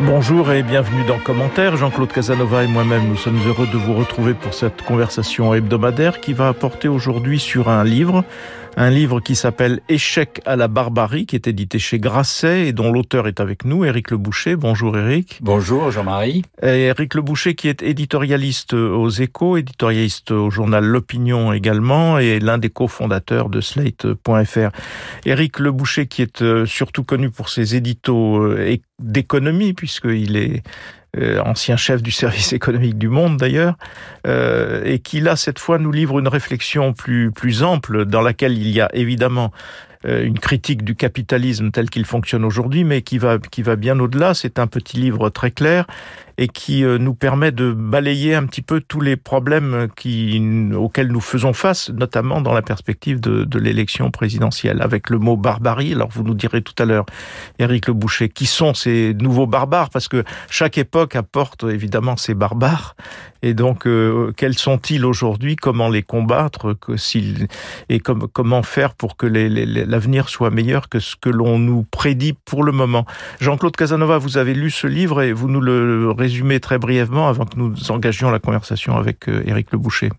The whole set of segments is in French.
Bonjour et bienvenue dans Commentaire. Jean-Claude Casanova et moi-même, nous sommes heureux de vous retrouver pour cette conversation hebdomadaire qui va apporter aujourd'hui sur un livre un livre qui s'appelle Échec à la barbarie, qui est édité chez Grasset et dont l'auteur est avec nous, Éric Le Boucher. Bonjour Éric. Bonjour Jean-Marie. Éric Le Boucher qui est éditorialiste aux échos, éditorialiste au journal L'Opinion également et l'un des cofondateurs de Slate.fr. Éric Le Boucher qui est euh, surtout connu pour ses éditos euh, d'économie puisqu'il est euh, ancien chef du service économique du monde d'ailleurs, euh, et qui là cette fois nous livre une réflexion plus plus ample dans laquelle il y a évidemment une critique du capitalisme tel qu'il fonctionne aujourd'hui, mais qui va qui va bien au-delà. C'est un petit livre très clair et qui euh, nous permet de balayer un petit peu tous les problèmes auxquels nous faisons face, notamment dans la perspective de, l'élection présidentielle, avec le mot barbarie. Alors vous nous direz tout à l'heure, Éric Le Boucher, qui sont ces nouveaux barbares, parce que chaque époque apporte évidemment ses barbares, et donc euh, quels sont-ils aujourd'hui? Comment les combattre? Que Et comme, comment faire pour que l'avenir soit meilleur que ce que l'on nous prédit pour le moment Jean-Claude Casanova, vous avez lu ce livre et vous nous le résumer très brièvement avant que nous engagions la conversation avec euh, Éric Le Boucher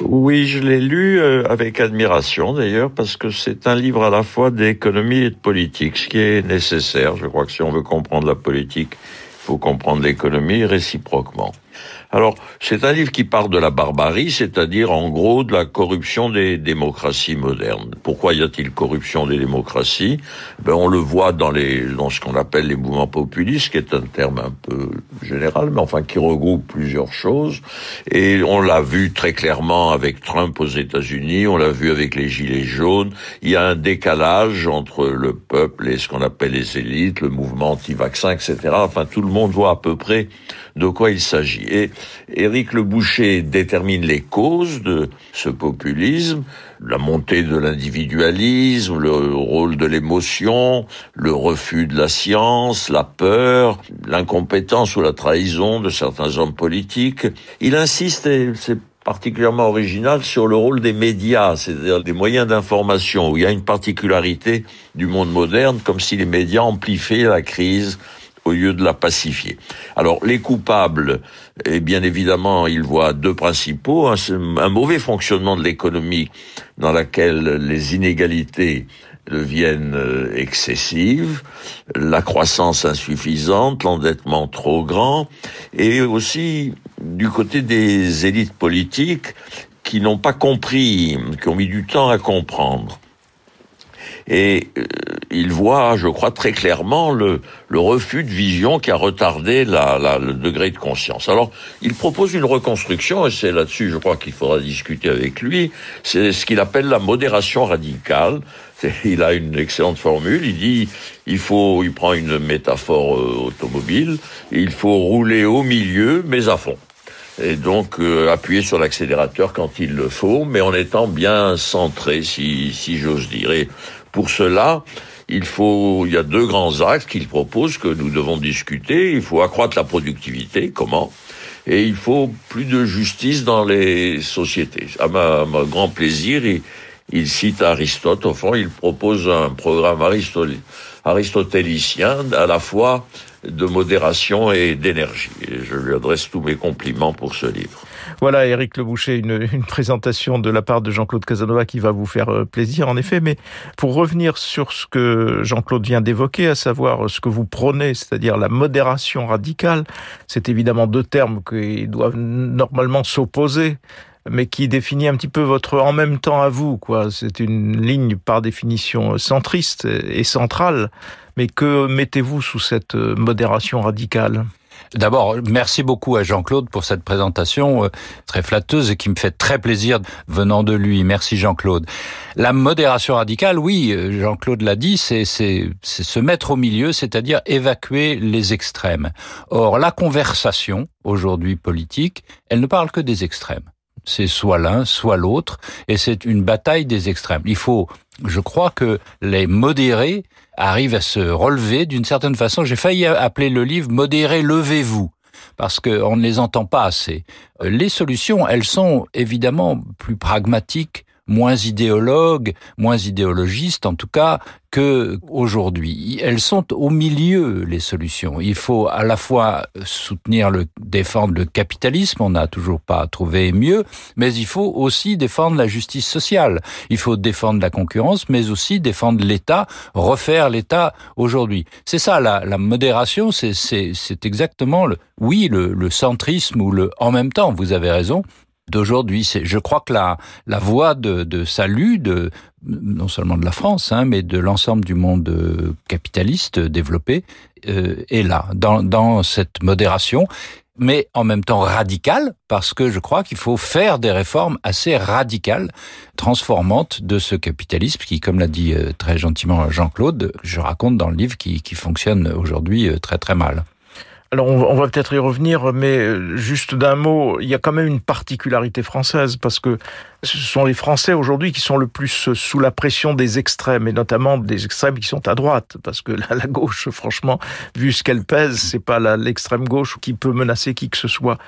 Oui, je l'ai lu euh, avec admiration d'ailleurs parce que c'est un livre à la fois d'économie et de politique, ce qui est nécessaire. Je crois que si on veut comprendre la politique, il faut comprendre l'économie réciproquement. Alors, c'est un livre qui parle de la barbarie, c'est-à-dire en gros de la corruption des démocraties modernes. Pourquoi y a-t-il corruption des démocraties? Ben, On le voit dans, les, dans ce qu'on appelle les mouvements populistes, qui est un terme un peu général, mais enfin qui regroupe plusieurs choses. Et on l'a vu très clairement avec Trump aux États-Unis, on l'a vu avec les Gilets jaunes. Il y a un décalage entre le peuple et ce qu'on appelle les élites, le mouvement anti-vaccin, etc. Enfin, tout le monde voit à peu près de quoi il s'agit. Et Éric Le Boucher détermine les causes de ce populisme, la montée de l'individualisme, le rôle de l'émotion, le refus de la science, la peur, l'incompétence ou la trahison de certains hommes politiques. Il insiste, et c'est particulièrement original sur le rôle des médias, c'est-à-dire des moyens d'information, où il y a une particularité du monde moderne, comme si les médias amplifiaient la crise au lieu de la pacifier. Alors les coupables, et eh bien évidemment, ils voient deux principaux, un, un mauvais fonctionnement de l'économie dans laquelle les inégalités deviennent euh, excessives, la croissance insuffisante, l'endettement trop grand, et aussi du côté des élites politiques qui n'ont pas compris, qui ont mis du temps à comprendre. Et euh, il voit, je crois, très clairement le, le refus de vision qui a retardé la, la, le degré de conscience. Alors, il propose une reconstruction, et c'est là-dessus, je crois, qu'il faudra discuter avec lui. C'est ce qu'il appelle la modération radicale. Il a une excellente formule. Il dit, il faut, il prend une métaphore euh, automobile, il faut rouler au milieu, mais à fond et donc euh, appuyer sur l'accélérateur quand il le faut, mais en étant bien centré, si, si j'ose dire. Pour cela, il faut, il y a deux grands axes qu'il propose que nous devons discuter. Il faut accroître la productivité. Comment? Et il faut plus de justice dans les sociétés. À ma, grand plaisir, il, il, cite Aristote. Au fond, il propose un programme aristotélicien à la fois de modération et d'énergie. Je lui adresse tous mes compliments pour ce livre. Voilà, Éric Le Boucher, une, une, présentation de la part de Jean-Claude Casanova qui va vous faire euh, plaisir, en effet. Mais pour revenir sur ce que Jean-Claude vient d'évoquer, à savoir ce que vous prônez, c'est-à-dire la modération radicale, c'est évidemment deux termes qui doivent normalement s'opposer mais qui définit un petit peu votre en même temps à vous, quoi. C'est une ligne par définition centriste et centrale, mais que mettez-vous sous cette modération radicale? D'abord, merci beaucoup à Jean-Claude pour cette présentation euh, très flatteuse et qui me fait très plaisir venant de lui. Merci Jean-Claude. La modération radicale, oui, euh, Jean-Claude l'a dit, c'est se mettre au milieu, c'est-à-dire évacuer les extrêmes. Or, la conversation, aujourd'hui politique, elle ne parle que des extrêmes. C'est soit l'un, soit l'autre, et c'est une bataille des extrêmes. Il faut, je crois que les modérés arrivent à se relever d'une certaine façon. J'ai failli appeler le livre Modérés, levez-vous parce qu'on ne les entend pas assez. Les solutions, elles sont évidemment plus pragmatiques, moins idéologues, moins idéologistes en tout cas que aujourd'hui. Elles sont au milieu les solutions. Il faut à la fois soutenir le défendre le capitalisme, on n'a toujours pas trouvé mieux, mais il faut aussi défendre la justice sociale. Il faut défendre la concurrence, mais aussi défendre l'État, refaire l'État aujourd'hui. C'est ça la, la modération, c'est exactement le oui le, le centrisme ou le en même temps. Vous avez raison d'aujourd'hui. Je crois que la, voie de, salut, de, non seulement de la France, hein, mais de l'ensemble du monde euh, capitaliste développé, euh, est là, dans, cette modération mais en même temps radicale, parce que je crois qu'il faut faire des réformes assez radicales, transformantes de ce capitalisme qui, comme l'a dit euh, très gentiment Jean-Claude, je raconte dans le livre, qui, qui fonctionne aujourd'hui très très mal. Alors on va peut-être y revenir, mais euh, juste d'un mot, il y a quand même une particularité française parce que ce sont les Français aujourd'hui qui sont le plus sous la pression des extrêmes, et notamment des extrêmes qui sont à droite, parce que la, gauche, franchement, vu ce qu'elle pèse, c'est pas l'extrême gauche qui peut menacer qui que ce soit.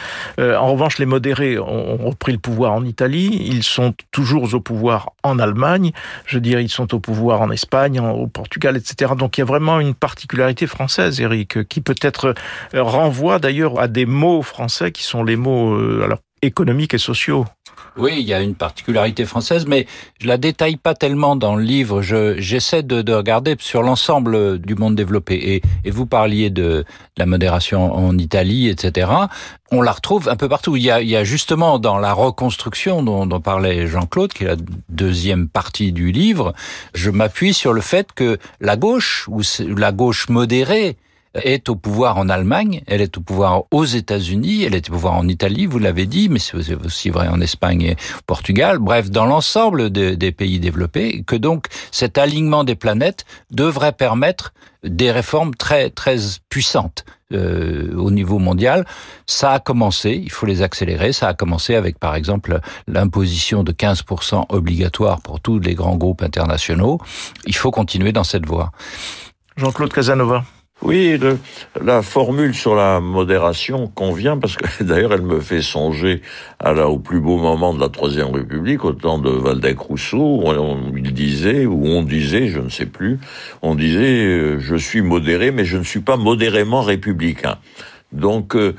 Euh, en revanche, les modérés ont, repris le pouvoir en Italie, ils sont toujours au pouvoir en Allemagne, je dirais ils sont au pouvoir en Espagne, au Portugal, etc. Donc il y a vraiment une particularité française, Eric, qui peut-être euh, renvoie d'ailleurs à des mots français qui sont les mots euh, alors économiques et sociaux. Oui, il y a une particularité française, mais je la détaille pas tellement dans le livre. Je j'essaie de, de, regarder sur l'ensemble du monde développé. Et, et vous parliez de, de, la modération en Italie, etc. On la retrouve un peu partout. Il y a, il y a justement dans la reconstruction dont, dont parlait Jean-Claude, qui est la deuxième partie du livre, je m'appuie sur le fait que la gauche ou la gauche modérée est au pouvoir en Allemagne, elle est au pouvoir aux États-Unis, elle est au pouvoir en Italie, vous l'avez dit, mais c'est aussi vrai en Espagne et Portugal, bref, dans l'ensemble de, des pays développés, que donc cet alignement des planètes devrait permettre des réformes très très puissantes euh, au niveau mondial. Ça a commencé, il faut les accélérer. Ça a commencé avec par exemple l'imposition de 15% obligatoire pour tous les grands groupes internationaux. Il faut continuer dans cette voie. Jean-Claude Casanova. Oui, le, la formule sur la modération convient parce que d'ailleurs elle me fait songer à la, au plus beau moment de la Troisième République, au temps de Valdec-Rousseau, où on, il disait, ou on disait, je ne sais plus, on disait euh, je suis modéré, mais je ne suis pas modérément républicain. Donc, euh,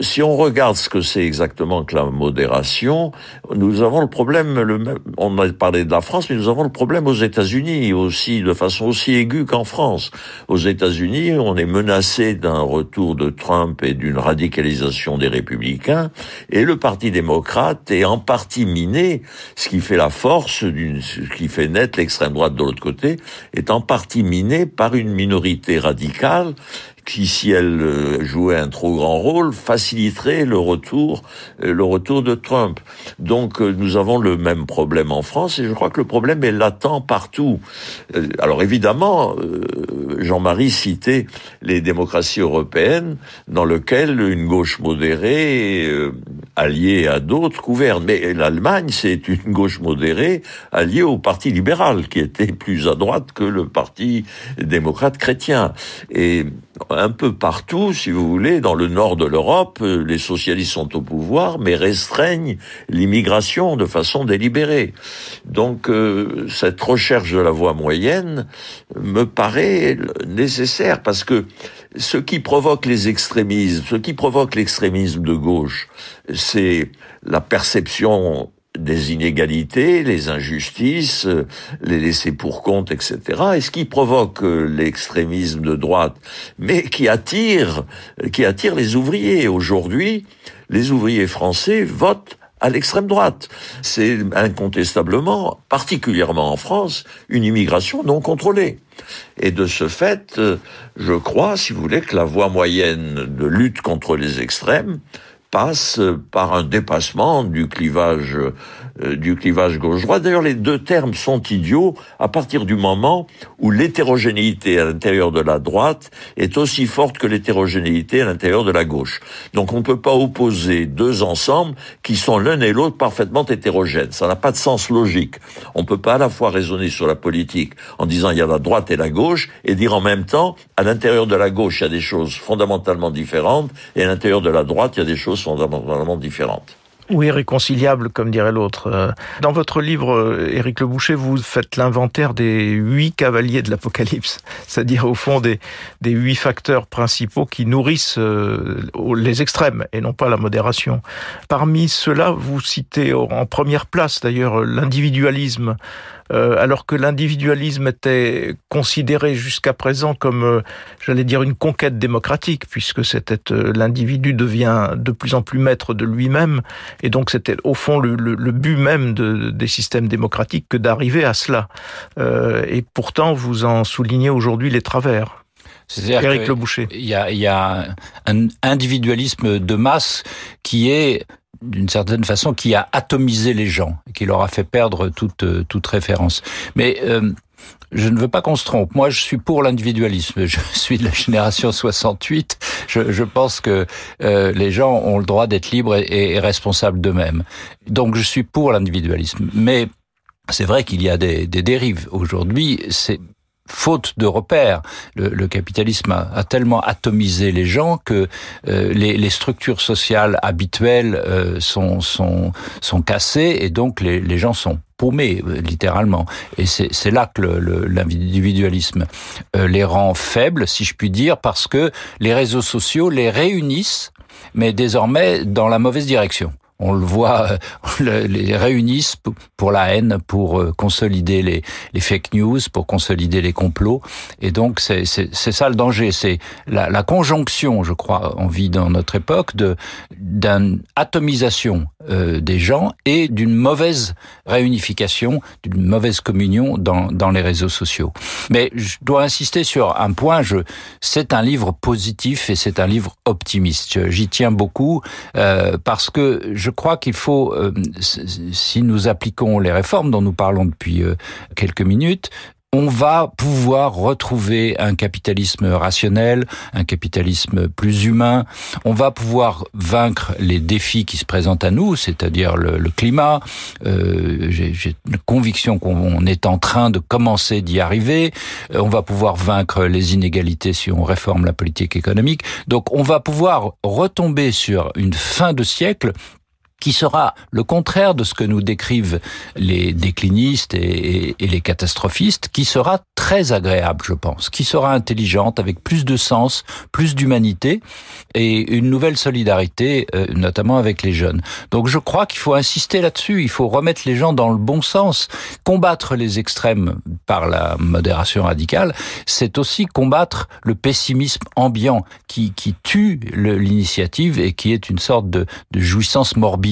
si on regarde ce que c'est exactement que la modération, nous avons le problème, le même, on a parlé de la France, mais nous avons le problème aux États-Unis aussi, de façon aussi aiguë qu'en France. Aux États-Unis, on est menacé d'un retour de Trump et d'une radicalisation des républicains, et le Parti démocrate est en partie miné, ce qui fait la force, ce qui fait naître l'extrême droite de l'autre côté, est en partie miné par une minorité radicale qui, si elle euh, jouait un trop grand rôle, faciliterait le retour, euh, le retour de Trump. Donc, euh, nous avons le même problème en France, et je crois que le problème est latent partout. Alors, évidemment, Jean-Marie citait les démocraties européennes, dans lesquelles une gauche modérée, alliée à d'autres, gouverne. Mais l'Allemagne, c'est une gauche modérée alliée au Parti libéral, qui était plus à droite que le Parti démocrate chrétien. Et un peu partout, si vous voulez, dans le nord de l'Europe, les socialistes sont au pouvoir, mais restreignent l'immigration de façon délibérée. Donc euh, cette recherche de la voie moyenne me paraît nécessaire parce que ce qui provoque les extrémismes, ce qui provoque l'extrémisme de gauche, c'est la perception des inégalités, les injustices, les laissés pour compte, etc. Et ce qui provoque euh, l'extrémisme de droite, mais qui attire, qui attire les ouvriers. Aujourd'hui, les ouvriers français votent à l'extrême droite. C'est incontestablement, particulièrement en France, une immigration non contrôlée. Et de ce fait, euh, je crois, si vous voulez, que la voie moyenne de lutte contre les extrêmes, passe par un dépassement du clivage du clivage gauche-droite. D'ailleurs, les deux termes sont idiots à partir du moment où l'hétérogénéité à l'intérieur de la droite est aussi forte que l'hétérogénéité à l'intérieur de la gauche. Donc on ne peut pas opposer deux ensembles qui sont l'un et l'autre parfaitement hétérogènes. Ça n'a pas de sens logique. On ne peut pas à la fois raisonner sur la politique en disant il y a la droite et la gauche et dire en même temps à l'intérieur de la gauche il y a des choses fondamentalement différentes et à l'intérieur de la droite il y a des choses fondamentalement différentes. Oui, réconciliable, comme dirait l'autre. Euh, dans votre livre, euh, Éric Le Boucher, vous faites l'inventaire des huit cavaliers de l'Apocalypse, c'est-à-dire au fond des, des huit facteurs principaux qui nourrissent euh, les extrêmes et non pas la modération. Parmi ceux-là, vous citez en première place d'ailleurs l'individualisme euh, alors que l'individualisme était considéré jusqu'à présent comme, euh, j'allais dire, une conquête démocratique, puisque c'était euh, l'individu devient de plus en plus maître de lui-même, et donc c'était au fond le, but même des systèmes démocratiques que d'arriver à cela. et pourtant, vous en soulignez aujourd'hui les travers. Éric Le Boucher. Il y a, il y a un individualisme de masse qui est d'une certaine façon, qui a atomisé les gens, qui leur a fait perdre toute, euh, toute référence. Mais euh, je ne veux pas qu'on se trompe. Moi, je suis pour l'individualisme. Je suis de la génération 68. Je, je pense que euh, les gens ont le droit d'être libres et, et responsables d'eux-mêmes. Donc, je suis pour l'individualisme. Mais c'est vrai qu'il y a des, des dérives. Aujourd'hui, c'est faute de repères. Le, capitalisme a, tellement atomisé les gens que euh, les, structures sociales habituelles euh, sont, sont, sont cassées et donc les, les gens sont paumés, euh, littéralement. Et c'est là que l'individualisme les rend faibles, si je puis dire, parce que les réseaux sociaux les réunissent, mais désormais dans la mauvaise direction on le voit, euh, les réunissent pour la haine, pour euh, consolider les, fake news, pour consolider les complots. Et donc c'est ça le danger, c'est la, la, conjonction, je crois, on vit dans notre époque d'une atomisation euh, des gens et d'une mauvaise réunification, d'une mauvaise communion dans, dans les réseaux sociaux. Mais je dois insister sur un point, je c'est un livre positif et c'est un livre optimiste. J'y tiens beaucoup euh, parce que je crois qu'il faut, euh, si nous appliquons les réformes dont nous parlons depuis euh, quelques minutes, on va pouvoir retrouver un capitalisme rationnel, un capitalisme plus humain. On va pouvoir vaincre les défis qui se présentent à nous, c'est-à-dire le, climat. Euh, J'ai une conviction qu'on est en train de commencer d'y arriver. On va pouvoir vaincre les inégalités si on réforme la politique économique. Donc on va pouvoir retomber sur une fin de siècle qui sera le contraire de ce que nous décrivent les déclinistes et, les catastrophistes, qui sera très agréable, je pense, qui sera intelligente, avec plus de sens, plus d'humanité et une nouvelle solidarité, euh, notamment avec les jeunes. Donc je crois qu'il faut insister là-dessus, il faut remettre les gens dans le bon sens. Combattre les extrêmes par la modération radicale, c'est aussi combattre le pessimisme ambiant qui, tue l'initiative et qui est une sorte de jouissance morbide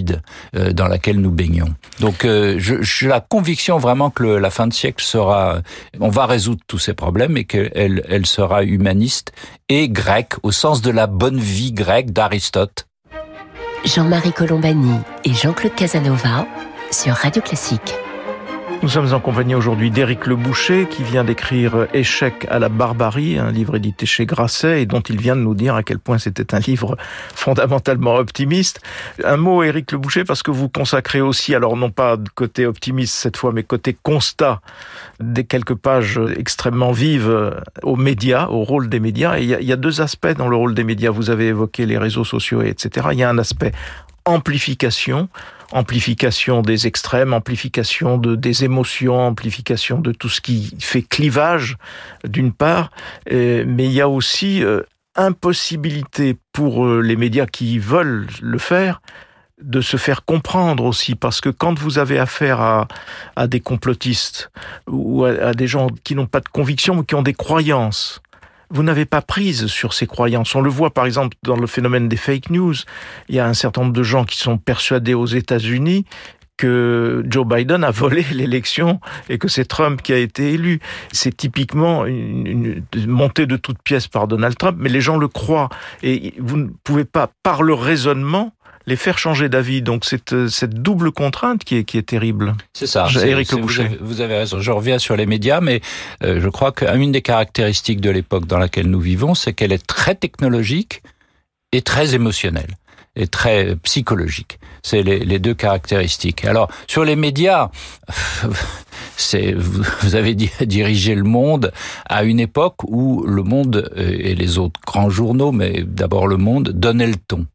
euh, dans laquelle nous baignons. Donc euh, j'ai la conviction vraiment que la fin de siècle sera, on va résoudre tous ces problèmes et qu'elle elle sera humaniste et grecque au sens de la bonne vie grecque d'Aristote. Jean-Marie Colombani et Jean-Claude Casanova sur Radio Classique. Nous sommes en compagnie aujourd'hui d'Éric Le Boucher qui vient d'écrire Échec à la barbarie, un livre édité chez Grasset et dont il vient de nous dire à quel point c'était un livre fondamentalement optimiste. Un mot Éric Le Boucher parce que vous consacrez aussi, alors non pas de côté optimiste cette fois, mais côté constat des quelques pages extrêmement vives aux médias, au rôle des médias. Et il y y a deux aspects dans le rôle des médias. Vous avez évoqué les réseaux sociaux, etc. Il y a un aspect amplification amplification des extrêmes, amplification de, des émotions, amplification de tout ce qui fait clivage, d'une part, mais il y a aussi euh, impossibilité pour euh, les médias qui veulent le faire de se faire comprendre aussi, parce que quand vous avez affaire à, à des complotistes ou à des gens qui n'ont pas de conviction, mais qui ont des croyances, vous n'avez pas prise sur ces croyances. On le voit par exemple dans le phénomène des fake news. Il y a un certain nombre de gens qui sont persuadés aux États-Unis que Joe Biden a volé l'élection et que c'est Trump qui a été élu. C'est typiquement une, montée de toutes pièces par Donald Trump, mais les gens le croient. Et vous ne pouvez pas, par le raisonnement, les faire changer d'avis. Donc c'est euh, cette double contrainte qui est, qui est terrible. C'est ça. Éric Le Boucher. Vous avez, raison. Je reviens sur les médias, mais euh, je crois qu'une des caractéristiques de l'époque dans laquelle nous vivons, c'est qu'elle est très technologique et très émotionnelle et très psychologique. C'est les, les, deux caractéristiques. Alors sur les médias, c'est vous avez dirigé le monde à une époque où le monde et les autres grands journaux, mais d'abord le monde, donnaient le ton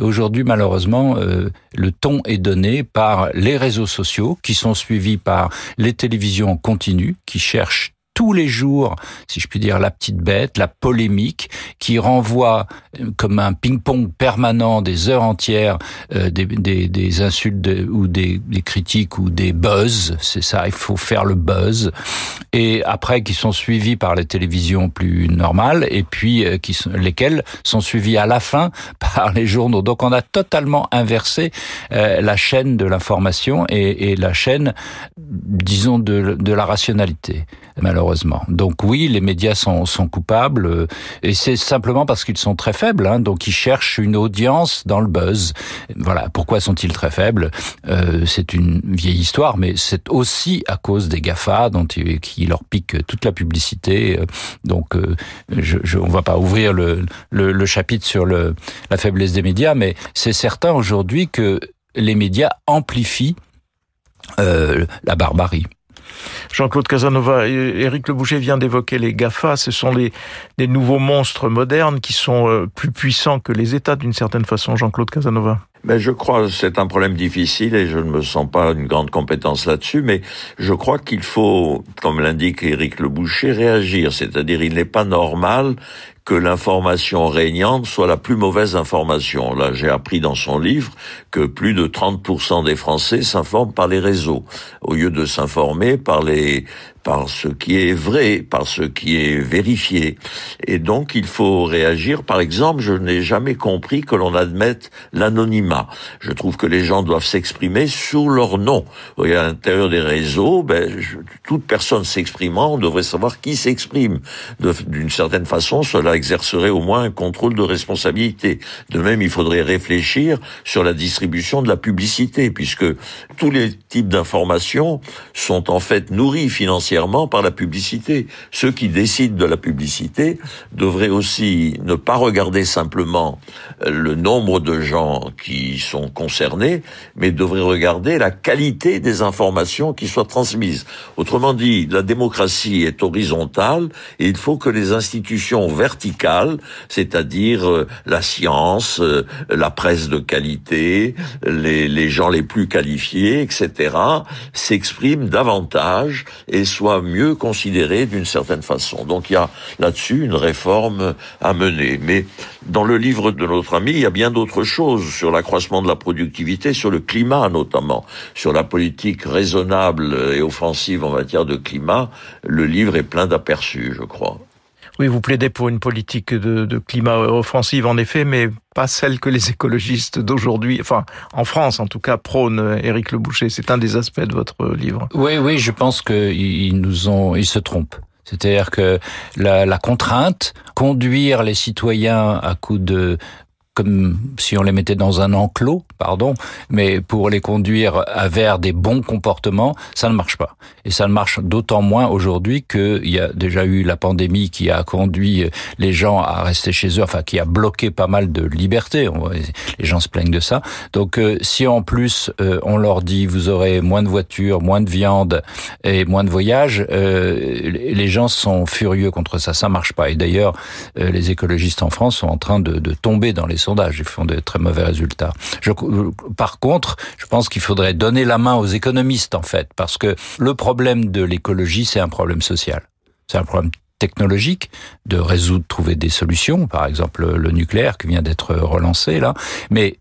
Aujourd'hui, malheureusement, euh, le ton est donné par les réseaux sociaux qui sont suivis par les télévisions en continu qui cherchent tous les jours, si je puis dire, la petite bête, la polémique, qui renvoie euh, comme un ping-pong permanent des heures entières euh, des, des, des, insultes ou des, des, critiques ou des buzz. C'est ça, il faut faire le buzz. Et après, qui sont suivis par les télévisions plus normales, et puis euh, qui sont, lesquels sont suivis à la fin par les journaux. Donc on a totalement inversé la chaîne de l'information et, et, la chaîne, disons, de, de la rationalité. Donc oui, les médias sont, sont coupables, euh, et c'est simplement parce qu'ils sont très faibles, hein, donc ils cherchent une audience dans le buzz. Voilà, pourquoi sont-ils très faibles? Euh, C'est une vieille histoire, mais c'est aussi à cause des GAFA, dont, qui leur piquent toute la publicité. Donc euh, je, je, on va pas ouvrir le, le, le chapitre sur le, la faiblesse des médias, mais c'est certain aujourd'hui que les médias amplifient euh, la barbarie. Jean-Claude Casanova, Éric Le Boucher vient d'évoquer les GAFA. Ce sont les, nouveaux monstres modernes qui sont euh, plus puissants que les États d'une certaine façon, Jean-Claude Casanova. Mais je crois que c'est un problème difficile et je ne me sens pas une grande compétence là-dessus, mais je crois qu'il faut, comme l'indique Éric Le Boucher, réagir. C'est-à-dire, il n'est pas normal que l'information régnante soit la plus mauvaise information. Là, j'ai appris dans son livre que plus de 30% des Français s'informent par les réseaux, au lieu de s'informer par les par ce qui est vrai, par ce qui est vérifié. Et donc, il faut réagir. Par exemple, je n'ai jamais compris que l'on admette l'anonymat. Je trouve que les gens doivent s'exprimer sous leur nom. à l'intérieur des réseaux, ben, toute personne s'exprimant, on devrait savoir qui s'exprime. D'une certaine façon, cela exercerait au moins un contrôle de responsabilité. De même, il faudrait réfléchir sur la distribution de la publicité, puisque tous les types d'informations sont en fait nourris financièrement par la publicité. Ceux qui décident de la publicité devraient aussi ne pas regarder simplement le nombre de gens qui sont concernés, mais devraient regarder la qualité des informations qui soient transmises. Autrement dit, la démocratie est horizontale et il faut que les institutions verticales, c'est-à-dire euh, la science, euh, la presse de qualité, les gens les plus qualifiés, etc., s'expriment davantage et soient mieux considéré d'une certaine façon. Donc il y a là-dessus une réforme à mener. Mais dans le livre de notre ami, il y a bien d'autres choses sur l'accroissement de la productivité, sur le climat notamment, sur la politique raisonnable et offensive en matière de climat. Le livre est plein d'aperçus, je crois. Oui, vous plaidez pour une politique de, de, climat offensive, en effet, mais pas celle que les écologistes d'aujourd'hui, enfin en France en tout cas, prônent. Éric Le Boucher, c'est un des aspects de votre livre. Oui, oui, je pense qu'ils nous ont, ils se trompent. C'est-à-dire que la, la, contrainte, conduire les citoyens à coup de comme si on les mettait dans un enclos, pardon, mais pour les conduire vers des bons comportements, ça ne marche pas. Et ça ne marche d'autant moins aujourd'hui qu'il y a déjà eu la pandémie qui a conduit les gens à rester chez eux, enfin qui a bloqué pas mal de liberté. Les gens se plaignent de ça. Donc euh, si en plus euh, on leur dit vous aurez moins de voitures, moins de viande et moins de voyages, euh, les gens sont furieux contre ça. Ça marche pas. Et d'ailleurs, les écologistes en France sont en train de tomber dans les Ils font de très mauvais résultats. Par contre, je pense qu'il faudrait donner la main aux économistes, en fait, parce que le problème de l'écologie, c'est un problème social. C'est un problème technologique de résoudre, trouver des solutions, par exemple le nucléaire qui vient d'être relancé là, mais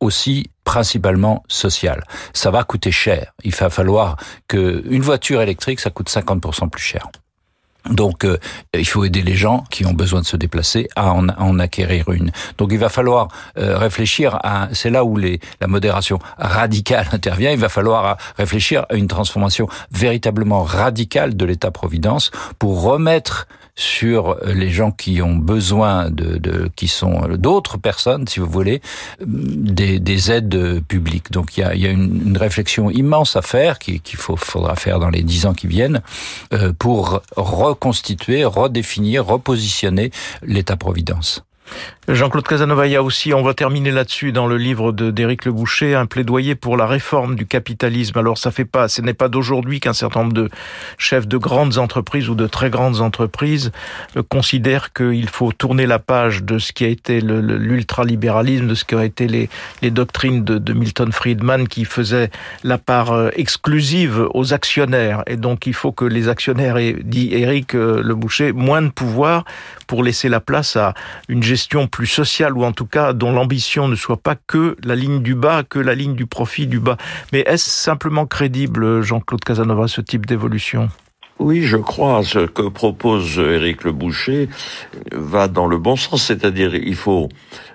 aussi principalement social. Ça va coûter cher. Il va falloir que une voiture électrique, ça coûte 50% plus cher. Donc, euh, il faut aider les gens qui ont besoin de se déplacer à en, en acquérir une. Donc, il va falloir euh, réfléchir à. C'est là où les, la modération radicale intervient. Il va falloir réfléchir à une transformation véritablement radicale de l'État-providence pour remettre sur les gens qui ont besoin de, de qui sont d'autres personnes, si vous voulez, des, des aides publiques. Donc il y a, y a une, réflexion immense à faire qu'il faudra faire dans les dix ans qui viennent euh, pour reconstituer, redéfinir, repositionner l'État-providence. Jean-Claude Casanova, il y a aussi, on va terminer là-dessus dans le livre d'Éric Le Boucher, un plaidoyer pour la réforme du capitalisme. Alors ça fait pas, ce n'est pas d'aujourd'hui qu'un certain nombre de chefs de grandes entreprises ou de très grandes entreprises euh, considèrent qu'il faut tourner la page de ce qui a été l'ultralibéralisme, de ce qui a été les, doctrines de, de, Milton Friedman qui faisaient la part euh, exclusive aux actionnaires. Et donc il faut que les actionnaires aient, dit Éric euh, Le Boucher, moins de pouvoir pour laisser la place à une gestion plus sociale ou en tout cas dont l'ambition ne soit pas que la ligne du bas, que la ligne du profit du bas. Mais est-ce simplement crédible, Jean-Claude Casanova, ce type d'évolution? Oui, je crois. Ce que propose Éric Le Boucher va dans le bon sens, c'est-à-dire il faut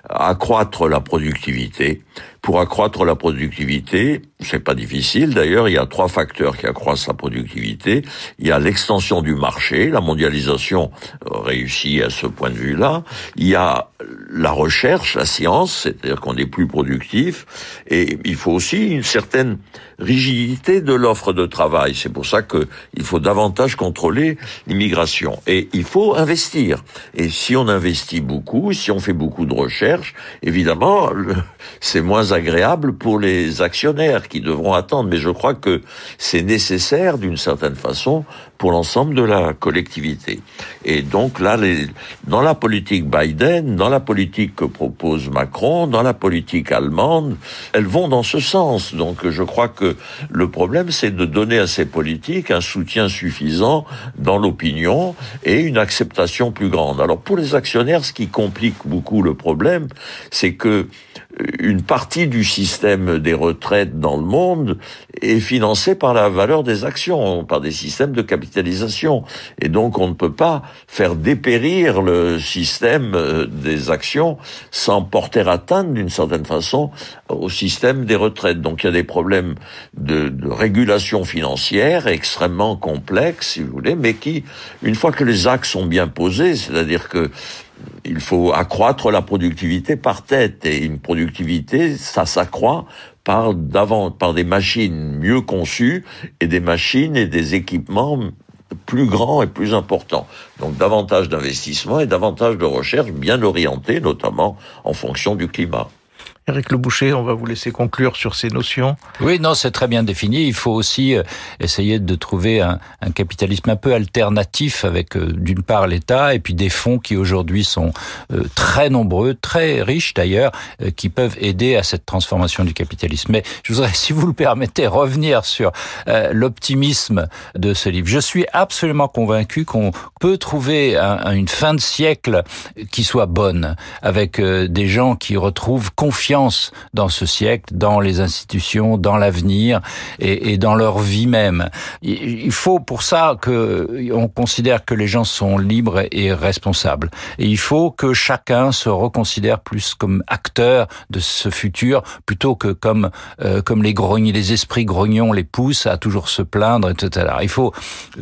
accroître la productivité. Pour accroître la productivité, c'est pas difficile d'ailleurs, il y a trois facteurs qui accroissent la productivité. Il y a l'extension du marché, la mondialisation réussit à ce point de vue-là. Il y a la recherche, la science, c'est-à-dire qu'on est plus productif. Et il faut aussi une certaine rigidité de l'offre de travail. C'est pour ça qu'il faut davantage contrôler l'immigration. Et il faut investir. Et si on investit beaucoup, si on fait beaucoup de recherche, évidemment, c'est moins agréable pour les actionnaires qui devront attendre. Mais je crois que c'est nécessaire d'une certaine façon pour l'ensemble de la collectivité. Et donc là, les, dans la politique Biden, dans la politique que propose Macron, dans la politique allemande, elles vont dans ce sens. Donc je crois que le problème, c'est de donner à ces politiques un soutien suffisant dans l'opinion et une acceptation plus grande. Alors pour les actionnaires, ce qui complique beaucoup le problème, c'est que une partie du système des retraites dans le monde est financée par la valeur des actions, par des systèmes de capitalisation. Et donc on ne peut pas faire dépérir le système euh, des actions sans porter atteinte d'une certaine façon au système des retraites. Donc il y a des problèmes de, de régulation financière extrêmement complexes, si vous voulez, mais qui, une fois que les axes sont bien posés, c'est-à-dire que il faut accroître la productivité par tête et une productivité, ça s'accroît par d'avant, par des machines mieux conçues et des machines et des équipements plus grands et plus importants. Donc davantage d'investissement et davantage de recherche bien orientée, notamment en fonction du climat. Éric Le Boucher, on va vous laisser conclure sur ces notions. Oui, non, c'est très bien défini. Il faut aussi euh, essayer de trouver un, un capitalisme un peu alternatif avec euh, d'une part l'État et puis des fonds qui aujourd'hui sont euh, très nombreux, très riches d'ailleurs, qui peuvent aider à cette transformation du capitalisme. Mais je voudrais, si vous le permettez, revenir sur l'optimisme de ce livre. Je suis absolument convaincu qu'on peut trouver une fin de siècle qui soit bonne, avec des gens qui retrouvent confiance dans ce siècle, dans les institutions, dans l'avenir et, dans leur vie même. Il faut pour ça que on considère que les gens sont libres et responsables. Et il faut que chacun se reconsidère plus comme acteur de ce futur plutôt que comme euh, comme les grognons, les esprits grognons les poussent à toujours se plaindre, etc. Il faut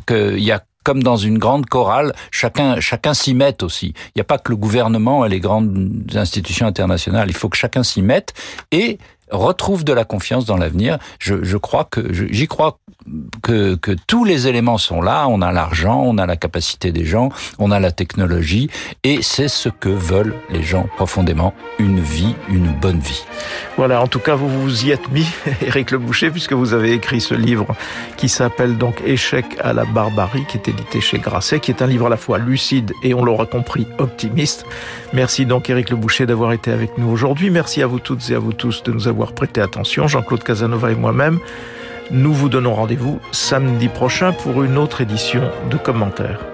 qu'il y a comme dans une grande chorale, chacun chacun s'y mette aussi. Il n'y a pas que le gouvernement et les grandes institutions internationales. Il faut que chacun s'y mette et retrouve de la confiance dans l'avenir. Je, je, crois que j'y crois que, que tous les éléments sont là. On a l'argent, on a la capacité des gens, on a la technologie, et c'est ce que veulent les gens profondément une vie, une bonne vie. Voilà. En tout cas, vous vous y êtes mis, Éric Le Boucher, puisque vous avez écrit ce livre qui s'appelle donc Échec à la barbarie, qui est édité chez Grasset, qui est un livre à la fois lucide et on l'aura compris optimiste. Merci donc Éric Le Boucher d'avoir été avec nous aujourd'hui. Merci à vous toutes et à vous tous de nous avoir avoir prêté attention. Jean-Claude Casanova et moi-même, nous vous donnons rendez-vous samedi prochain pour une autre édition de commentaires.